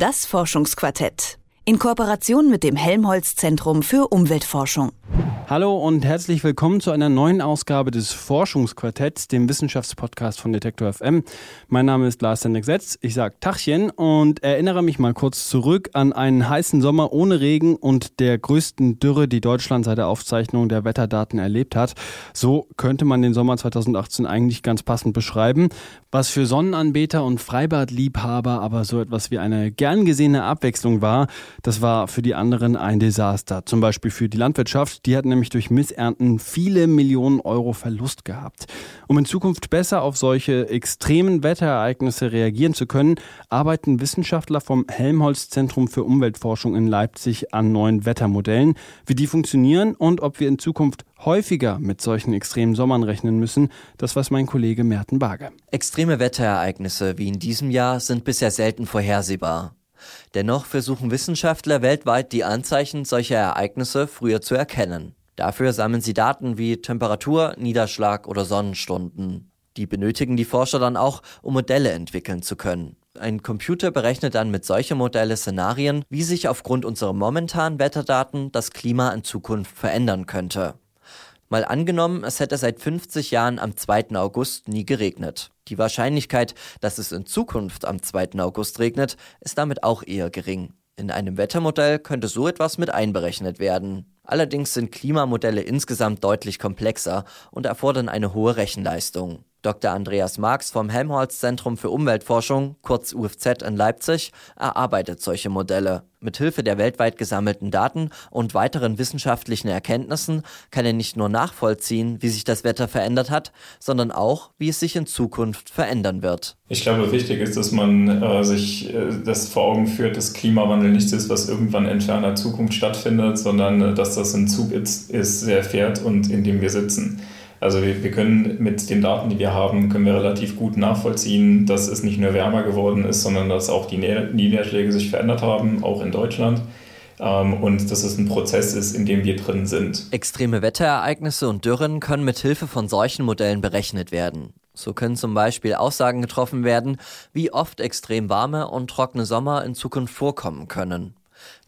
Das Forschungsquartett. In Kooperation mit dem Helmholtz Zentrum für Umweltforschung. Hallo und herzlich willkommen zu einer neuen Ausgabe des Forschungsquartetts, dem Wissenschaftspodcast von Detektor FM. Mein Name ist Lars Sendeck-Setz. Ich sage Tachchen und erinnere mich mal kurz zurück an einen heißen Sommer ohne Regen und der größten Dürre, die Deutschland seit der Aufzeichnung der Wetterdaten erlebt hat. So könnte man den Sommer 2018 eigentlich ganz passend beschreiben. Was für Sonnenanbeter und Freibadliebhaber aber so etwas wie eine gern gesehene Abwechslung war, das war für die anderen ein Desaster. Zum Beispiel für die Landwirtschaft. Die hat nämlich nämlich durch Missernten viele Millionen Euro Verlust gehabt. Um in Zukunft besser auf solche extremen Wetterereignisse reagieren zu können, arbeiten Wissenschaftler vom Helmholtz Zentrum für Umweltforschung in Leipzig an neuen Wettermodellen. Wie die funktionieren und ob wir in Zukunft häufiger mit solchen extremen Sommern rechnen müssen, das weiß mein Kollege Merten Barge. Extreme Wetterereignisse wie in diesem Jahr sind bisher selten vorhersehbar. Dennoch versuchen Wissenschaftler weltweit die Anzeichen solcher Ereignisse früher zu erkennen. Dafür sammeln sie Daten wie Temperatur, Niederschlag oder Sonnenstunden. Die benötigen die Forscher dann auch, um Modelle entwickeln zu können. Ein Computer berechnet dann mit solchen Modelle Szenarien, wie sich aufgrund unserer momentanen Wetterdaten das Klima in Zukunft verändern könnte. Mal angenommen, es hätte seit 50 Jahren am 2. August nie geregnet. Die Wahrscheinlichkeit, dass es in Zukunft am 2. August regnet, ist damit auch eher gering. In einem Wettermodell könnte so etwas mit einberechnet werden. Allerdings sind Klimamodelle insgesamt deutlich komplexer und erfordern eine hohe Rechenleistung. Dr. Andreas Marx vom Helmholtz Zentrum für Umweltforschung, kurz UFZ in Leipzig, erarbeitet solche Modelle. Mithilfe der weltweit gesammelten Daten und weiteren wissenschaftlichen Erkenntnissen kann er nicht nur nachvollziehen, wie sich das Wetter verändert hat, sondern auch, wie es sich in Zukunft verändern wird. Ich glaube, wichtig ist, dass man äh, sich äh, das vor Augen führt, dass Klimawandel nichts ist, was irgendwann in ferner Zukunft stattfindet, sondern äh, dass das ein Zug ist, ist, der fährt und in dem wir sitzen. Also wir, wir, können mit den Daten, die wir haben, können wir relativ gut nachvollziehen, dass es nicht nur wärmer geworden ist, sondern dass auch die Niederschläge sich verändert haben, auch in Deutschland. Ähm, und dass es ein Prozess ist, in dem wir drin sind. Extreme Wetterereignisse und Dürren können mit Hilfe von solchen Modellen berechnet werden. So können zum Beispiel Aussagen getroffen werden, wie oft extrem warme und trockene Sommer in Zukunft vorkommen können.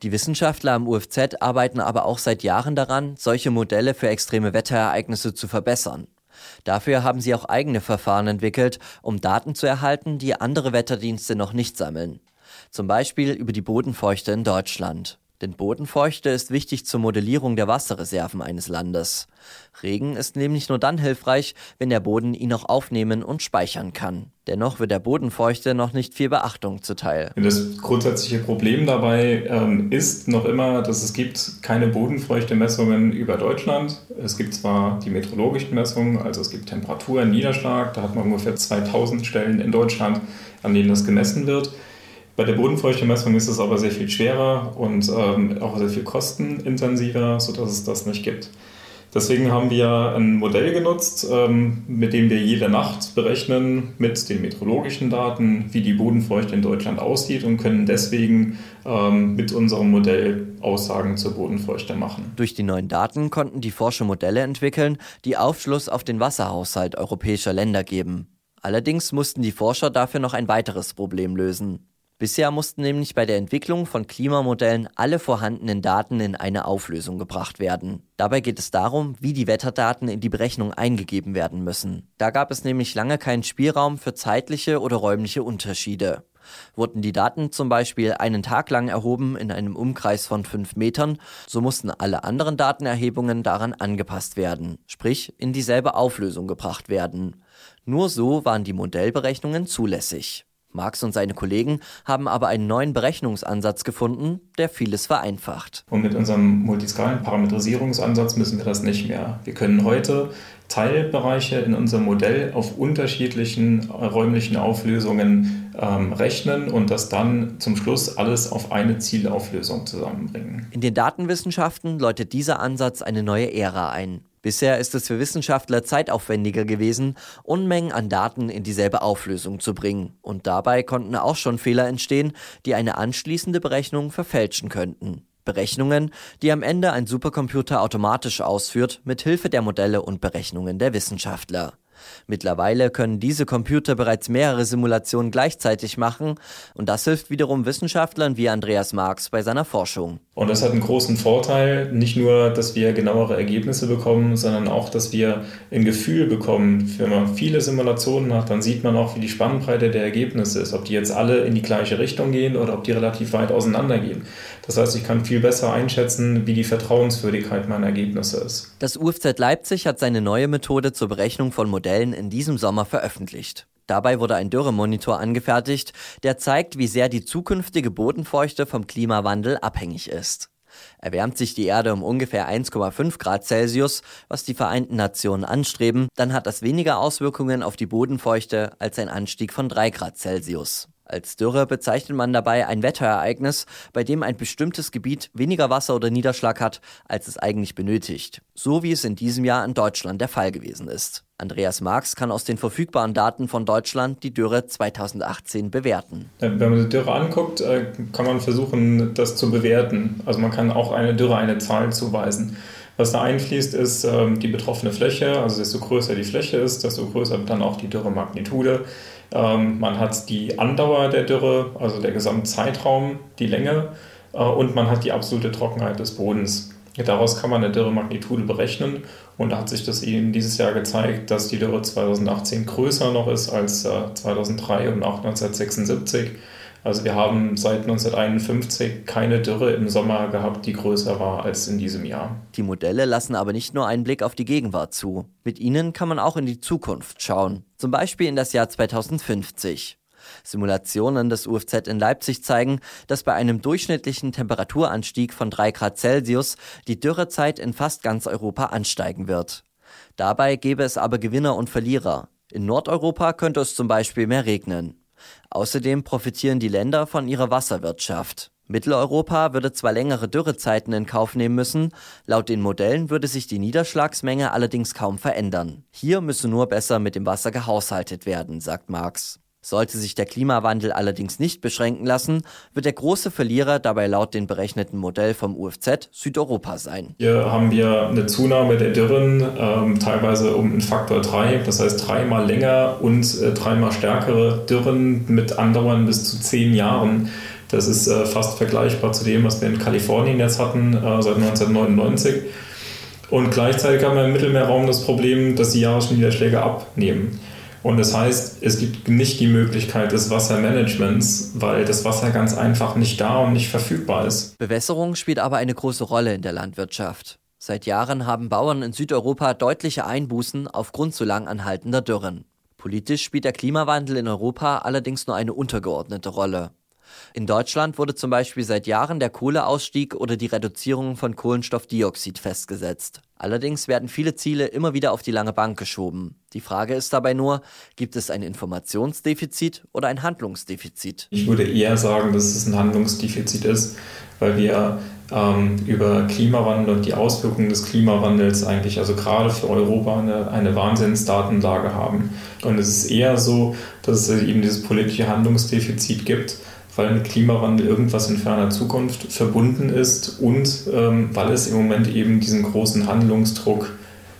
Die Wissenschaftler am UFZ arbeiten aber auch seit Jahren daran, solche Modelle für extreme Wetterereignisse zu verbessern. Dafür haben sie auch eigene Verfahren entwickelt, um Daten zu erhalten, die andere Wetterdienste noch nicht sammeln. Zum Beispiel über die Bodenfeuchte in Deutschland. Denn Bodenfeuchte ist wichtig zur Modellierung der Wasserreserven eines Landes. Regen ist nämlich nur dann hilfreich, wenn der Boden ihn auch aufnehmen und speichern kann. Dennoch wird der Bodenfeuchte noch nicht viel Beachtung zuteil. Das grundsätzliche Problem dabei ähm, ist noch immer, dass es gibt keine Bodenfeuchte-Messungen über Deutschland. Es gibt zwar die meteorologischen Messungen, also es gibt Temperatur, Niederschlag, da hat man ungefähr 2000 Stellen in Deutschland, an denen das gemessen wird. Bei der Bodenfeuchtemessung ist es aber sehr viel schwerer und ähm, auch sehr viel kostenintensiver, sodass es das nicht gibt. Deswegen haben wir ein Modell genutzt, ähm, mit dem wir jede Nacht berechnen mit den meteorologischen Daten, wie die Bodenfeuchte in Deutschland aussieht und können deswegen ähm, mit unserem Modell Aussagen zur Bodenfeuchte machen. Durch die neuen Daten konnten die Forscher Modelle entwickeln, die Aufschluss auf den Wasserhaushalt europäischer Länder geben. Allerdings mussten die Forscher dafür noch ein weiteres Problem lösen. Bisher mussten nämlich bei der Entwicklung von Klimamodellen alle vorhandenen Daten in eine Auflösung gebracht werden. Dabei geht es darum, wie die Wetterdaten in die Berechnung eingegeben werden müssen. Da gab es nämlich lange keinen Spielraum für zeitliche oder räumliche Unterschiede. Wurden die Daten zum Beispiel einen Tag lang erhoben in einem Umkreis von fünf Metern, so mussten alle anderen Datenerhebungen daran angepasst werden, sprich in dieselbe Auflösung gebracht werden. Nur so waren die Modellberechnungen zulässig. Marx und seine Kollegen haben aber einen neuen Berechnungsansatz gefunden, der vieles vereinfacht. Und mit unserem multiskalen Parametrisierungsansatz müssen wir das nicht mehr. Wir können heute Teilbereiche in unserem Modell auf unterschiedlichen räumlichen Auflösungen ähm, rechnen und das dann zum Schluss alles auf eine Zielauflösung zusammenbringen. In den Datenwissenschaften läutet dieser Ansatz eine neue Ära ein. Bisher ist es für Wissenschaftler zeitaufwendiger gewesen, Unmengen an Daten in dieselbe Auflösung zu bringen. Und dabei konnten auch schon Fehler entstehen, die eine anschließende Berechnung verfälschen könnten. Berechnungen, die am Ende ein Supercomputer automatisch ausführt, mit Hilfe der Modelle und Berechnungen der Wissenschaftler. Mittlerweile können diese Computer bereits mehrere Simulationen gleichzeitig machen und das hilft wiederum Wissenschaftlern wie Andreas Marx bei seiner Forschung. Und das hat einen großen Vorteil, nicht nur, dass wir genauere Ergebnisse bekommen, sondern auch, dass wir ein Gefühl bekommen. Wenn man viele Simulationen hat, dann sieht man auch, wie die Spannbreite der Ergebnisse ist, ob die jetzt alle in die gleiche Richtung gehen oder ob die relativ weit auseinandergehen. Das heißt, ich kann viel besser einschätzen, wie die Vertrauenswürdigkeit meiner Ergebnisse ist. Das UFZ Leipzig hat seine neue Methode zur Berechnung von Modellen in diesem Sommer veröffentlicht. Dabei wurde ein Dürremonitor angefertigt, der zeigt, wie sehr die zukünftige Bodenfeuchte vom Klimawandel abhängig ist. Erwärmt sich die Erde um ungefähr 1,5 Grad Celsius, was die Vereinten Nationen anstreben, dann hat das weniger Auswirkungen auf die Bodenfeuchte als ein Anstieg von 3 Grad Celsius. Als Dürre bezeichnet man dabei ein Wetterereignis, bei dem ein bestimmtes Gebiet weniger Wasser oder Niederschlag hat, als es eigentlich benötigt. So wie es in diesem Jahr in Deutschland der Fall gewesen ist. Andreas Marx kann aus den verfügbaren Daten von Deutschland die Dürre 2018 bewerten. Wenn man die Dürre anguckt, äh, kann man versuchen, das zu bewerten. Also man kann auch eine Dürre eine Zahl zuweisen. Was da einfließt, ist ähm, die betroffene Fläche. Also desto größer die Fläche ist, desto größer dann auch die Dürremagnitude. Ähm, man hat die Andauer der Dürre, also der Gesamtzeitraum, die Länge äh, und man hat die absolute Trockenheit des Bodens. Daraus kann man eine Dürremagnitude berechnen und da hat sich das eben dieses Jahr gezeigt, dass die Dürre 2018 größer noch ist als äh, 2003 und auch 1976. Also wir haben seit 1951 keine Dürre im Sommer gehabt, die größer war als in diesem Jahr. Die Modelle lassen aber nicht nur einen Blick auf die Gegenwart zu. Mit ihnen kann man auch in die Zukunft schauen. Zum Beispiel in das Jahr 2050. Simulationen des UFZ in Leipzig zeigen, dass bei einem durchschnittlichen Temperaturanstieg von 3 Grad Celsius die Dürrezeit in fast ganz Europa ansteigen wird. Dabei gäbe es aber Gewinner und Verlierer. In Nordeuropa könnte es zum Beispiel mehr regnen. Außerdem profitieren die Länder von ihrer Wasserwirtschaft. Mitteleuropa würde zwar längere Dürrezeiten in Kauf nehmen müssen, laut den Modellen würde sich die Niederschlagsmenge allerdings kaum verändern. Hier müsse nur besser mit dem Wasser gehaushaltet werden, sagt Marx. Sollte sich der Klimawandel allerdings nicht beschränken lassen, wird der große Verlierer dabei laut dem berechneten Modell vom UFZ Südeuropa sein. Hier haben wir eine Zunahme der Dürren, ähm, teilweise um einen Faktor 3, das heißt dreimal länger und äh, dreimal stärkere Dürren mit Andauern bis zu zehn Jahren. Das ist äh, fast vergleichbar zu dem, was wir in Kalifornien jetzt hatten äh, seit 1999. Und gleichzeitig haben wir im Mittelmeerraum das Problem, dass die Jahresniederschläge abnehmen. Und das heißt, es gibt nicht die Möglichkeit des Wassermanagements, weil das Wasser ganz einfach nicht da und nicht verfügbar ist. Bewässerung spielt aber eine große Rolle in der Landwirtschaft. Seit Jahren haben Bauern in Südeuropa deutliche Einbußen aufgrund zu lang anhaltender Dürren. Politisch spielt der Klimawandel in Europa allerdings nur eine untergeordnete Rolle. In Deutschland wurde zum Beispiel seit Jahren der Kohleausstieg oder die Reduzierung von Kohlenstoffdioxid festgesetzt. Allerdings werden viele Ziele immer wieder auf die lange Bank geschoben. Die Frage ist dabei nur, gibt es ein Informationsdefizit oder ein Handlungsdefizit? Ich würde eher sagen, dass es ein Handlungsdefizit ist, weil wir ähm, über Klimawandel und die Auswirkungen des Klimawandels eigentlich, also gerade für Europa, eine, eine Wahnsinnsdatenlage haben. Und es ist eher so, dass es eben dieses politische Handlungsdefizit gibt weil mit Klimawandel irgendwas in ferner Zukunft verbunden ist und ähm, weil es im Moment eben diesen großen Handlungsdruck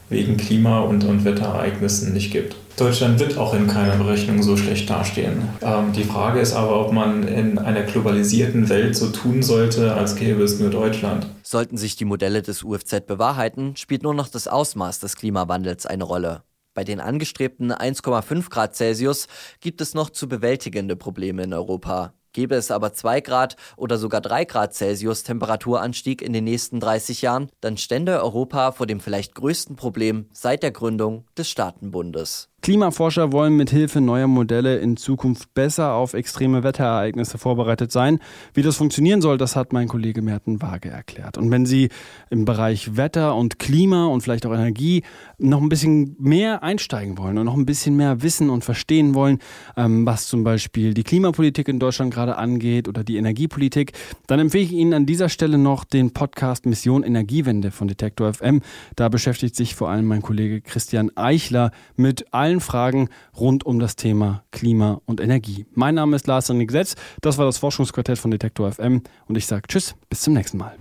wegen Klima- und, und Wetterereignissen nicht gibt. Deutschland wird auch in keiner Berechnung so schlecht dastehen. Ähm, die Frage ist aber, ob man in einer globalisierten Welt so tun sollte, als gäbe es nur Deutschland. Sollten sich die Modelle des UFZ bewahrheiten, spielt nur noch das Ausmaß des Klimawandels eine Rolle. Bei den angestrebten 1,5 Grad Celsius gibt es noch zu bewältigende Probleme in Europa. Gäbe es aber 2 Grad oder sogar 3 Grad Celsius Temperaturanstieg in den nächsten 30 Jahren, dann stände Europa vor dem vielleicht größten Problem seit der Gründung des Staatenbundes. Klimaforscher wollen mit Hilfe neuer Modelle in Zukunft besser auf extreme Wetterereignisse vorbereitet sein. Wie das funktionieren soll, das hat mein Kollege Merten Waage erklärt. Und wenn Sie im Bereich Wetter und Klima und vielleicht auch Energie noch ein bisschen mehr einsteigen wollen und noch ein bisschen mehr wissen und verstehen wollen, ähm, was zum Beispiel die Klimapolitik in Deutschland gerade angeht oder die Energiepolitik, dann empfehle ich Ihnen an dieser Stelle noch den Podcast Mission Energiewende von Detektor FM. Da beschäftigt sich vor allem mein Kollege Christian Eichler mit allen allen Fragen rund um das Thema Klima und Energie. Mein Name ist Lars René Gesetz, das war das Forschungsquartett von Detektor FM und ich sage Tschüss, bis zum nächsten Mal.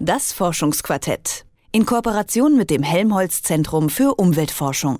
Das Forschungsquartett in Kooperation mit dem Helmholtz Zentrum für Umweltforschung.